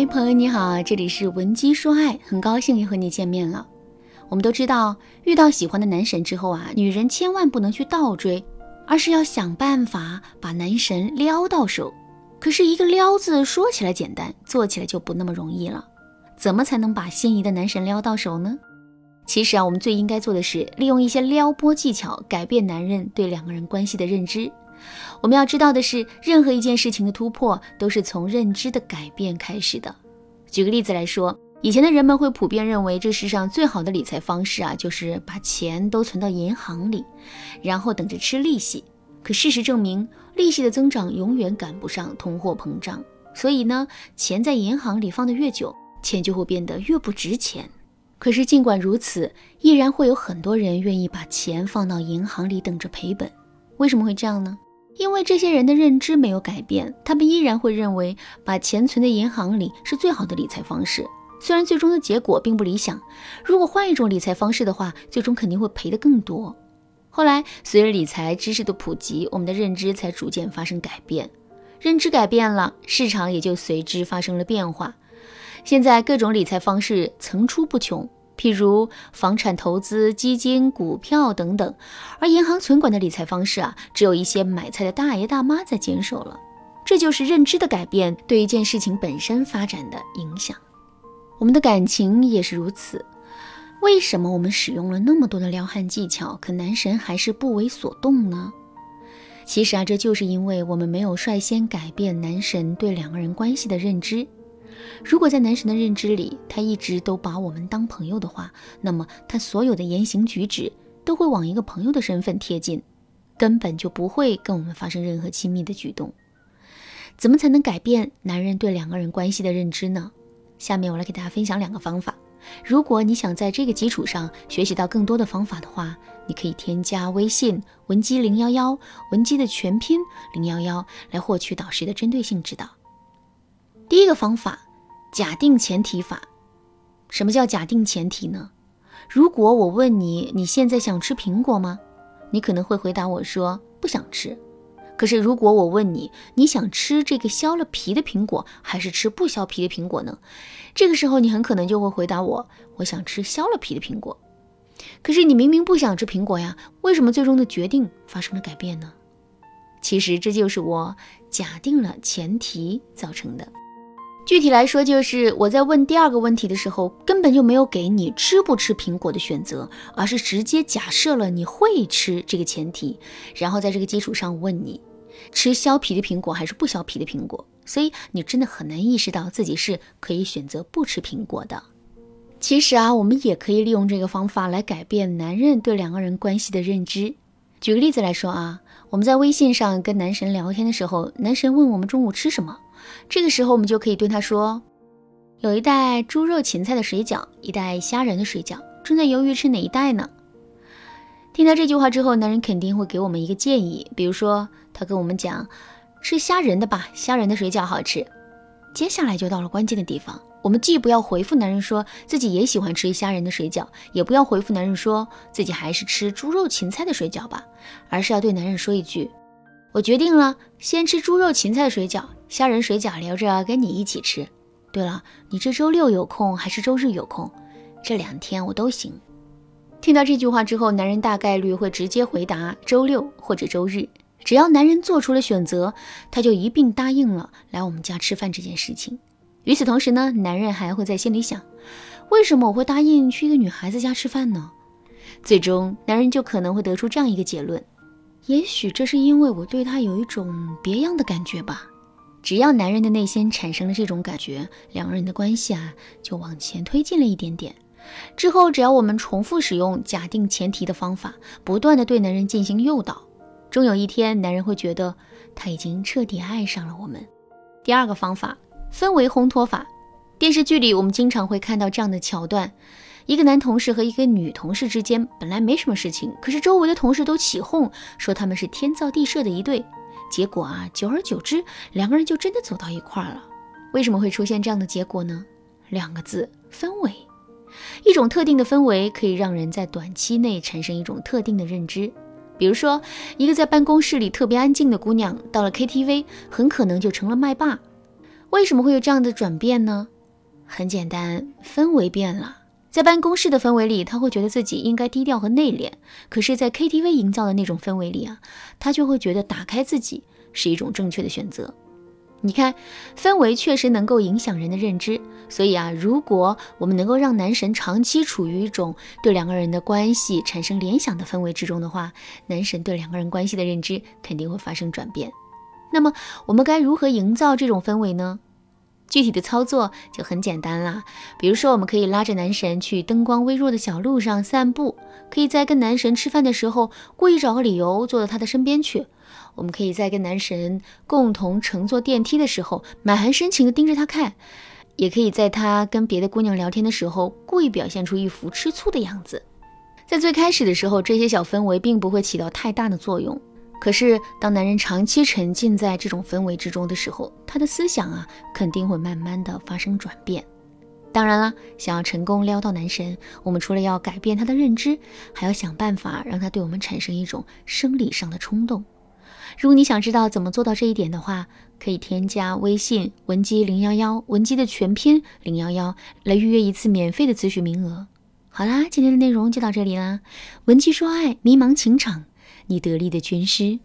嗨，朋友你好，这里是文姬说爱，很高兴又和你见面了。我们都知道，遇到喜欢的男神之后啊，女人千万不能去倒追，而是要想办法把男神撩到手。可是，一个撩字说起来简单，做起来就不那么容易了。怎么才能把心仪的男神撩到手呢？其实啊，我们最应该做的是利用一些撩拨技巧，改变男人对两个人关系的认知。我们要知道的是，任何一件事情的突破都是从认知的改变开始的。举个例子来说，以前的人们会普遍认为，这世上最好的理财方式啊，就是把钱都存到银行里，然后等着吃利息。可事实证明，利息的增长永远赶不上通货膨胀。所以呢，钱在银行里放得越久，钱就会变得越不值钱。可是尽管如此，依然会有很多人愿意把钱放到银行里等着赔本。为什么会这样呢？因为这些人的认知没有改变，他们依然会认为把钱存在银行里是最好的理财方式。虽然最终的结果并不理想，如果换一种理财方式的话，最终肯定会赔得更多。后来，随着理财知识的普及，我们的认知才逐渐发生改变。认知改变了，市场也就随之发生了变化。现在各种理财方式层出不穷。譬如房产投资、基金、股票等等，而银行存款的理财方式啊，只有一些买菜的大爷大妈在坚守了。这就是认知的改变对一件事情本身发展的影响。我们的感情也是如此。为什么我们使用了那么多的撩汉技巧，可男神还是不为所动呢？其实啊，这就是因为我们没有率先改变男神对两个人关系的认知。如果在男神的认知里，他一直都把我们当朋友的话，那么他所有的言行举止都会往一个朋友的身份贴近，根本就不会跟我们发生任何亲密的举动。怎么才能改变男人对两个人关系的认知呢？下面我来给大家分享两个方法。如果你想在这个基础上学习到更多的方法的话，你可以添加微信文姬零幺幺，文姬的全拼零幺幺，来获取导师的针对性指导。第一个方法。假定前提法，什么叫假定前提呢？如果我问你，你现在想吃苹果吗？你可能会回答我说不想吃。可是如果我问你，你想吃这个削了皮的苹果，还是吃不削皮的苹果呢？这个时候你很可能就会回答我，我想吃削了皮的苹果。可是你明明不想吃苹果呀，为什么最终的决定发生了改变呢？其实这就是我假定了前提造成的。具体来说，就是我在问第二个问题的时候，根本就没有给你吃不吃苹果的选择，而是直接假设了你会吃这个前提，然后在这个基础上问你吃削皮的苹果还是不削皮的苹果。所以你真的很难意识到自己是可以选择不吃苹果的。其实啊，我们也可以利用这个方法来改变男人对两个人关系的认知。举个例子来说啊，我们在微信上跟男神聊天的时候，男神问我们中午吃什么。这个时候，我们就可以对他说：“有一袋猪肉芹菜的水饺，一袋虾仁的水饺，正在犹豫吃哪一袋呢？”听到这句话之后，男人肯定会给我们一个建议，比如说他跟我们讲：“吃虾仁的吧，虾仁的水饺好吃。”接下来就到了关键的地方，我们既不要回复男人说自己也喜欢吃虾仁的水饺，也不要回复男人说自己还是吃猪肉芹菜的水饺吧，而是要对男人说一句：“我决定了，先吃猪肉芹菜的水饺。”虾仁水饺留着跟你一起吃。对了，你这周六有空还是周日有空？这两天我都行。听到这句话之后，男人大概率会直接回答周六或者周日。只要男人做出了选择，他就一并答应了来我们家吃饭这件事情。与此同时呢，男人还会在心里想：为什么我会答应去一个女孩子家吃饭呢？最终，男人就可能会得出这样一个结论：也许这是因为我对她有一种别样的感觉吧。只要男人的内心产生了这种感觉，两个人的关系啊就往前推进了一点点。之后，只要我们重复使用假定前提的方法，不断的对男人进行诱导，终有一天，男人会觉得他已经彻底爱上了我们。第二个方法，氛围烘托法。电视剧里我们经常会看到这样的桥段：一个男同事和一个女同事之间本来没什么事情，可是周围的同事都起哄说他们是天造地设的一对。结果啊，久而久之，两个人就真的走到一块儿了。为什么会出现这样的结果呢？两个字：氛围。一种特定的氛围可以让人在短期内产生一种特定的认知。比如说，一个在办公室里特别安静的姑娘，到了 KTV，很可能就成了麦霸。为什么会有这样的转变呢？很简单，氛围变了。在办公室的氛围里，他会觉得自己应该低调和内敛；可是，在 KTV 营造的那种氛围里啊，他就会觉得打开自己是一种正确的选择。你看，氛围确实能够影响人的认知。所以啊，如果我们能够让男神长期处于一种对两个人的关系产生联想的氛围之中的话，男神对两个人关系的认知肯定会发生转变。那么，我们该如何营造这种氛围呢？具体的操作就很简单啦，比如说，我们可以拉着男神去灯光微弱的小路上散步，可以在跟男神吃饭的时候故意找个理由坐到他的身边去；我们可以在跟男神共同乘坐电梯的时候满含深情地盯着他看，也可以在他跟别的姑娘聊天的时候故意表现出一副吃醋的样子。在最开始的时候，这些小氛围并不会起到太大的作用。可是，当男人长期沉浸在这种氛围之中的时候，他的思想啊，肯定会慢慢的发生转变。当然了，想要成功撩到男神，我们除了要改变他的认知，还要想办法让他对我们产生一种生理上的冲动。如果你想知道怎么做到这一点的话，可以添加微信文姬零幺幺，文姬的全拼零幺幺，来预约一次免费的咨询名额。好啦，今天的内容就到这里啦，文姬说爱，迷茫情场。你得力的军师。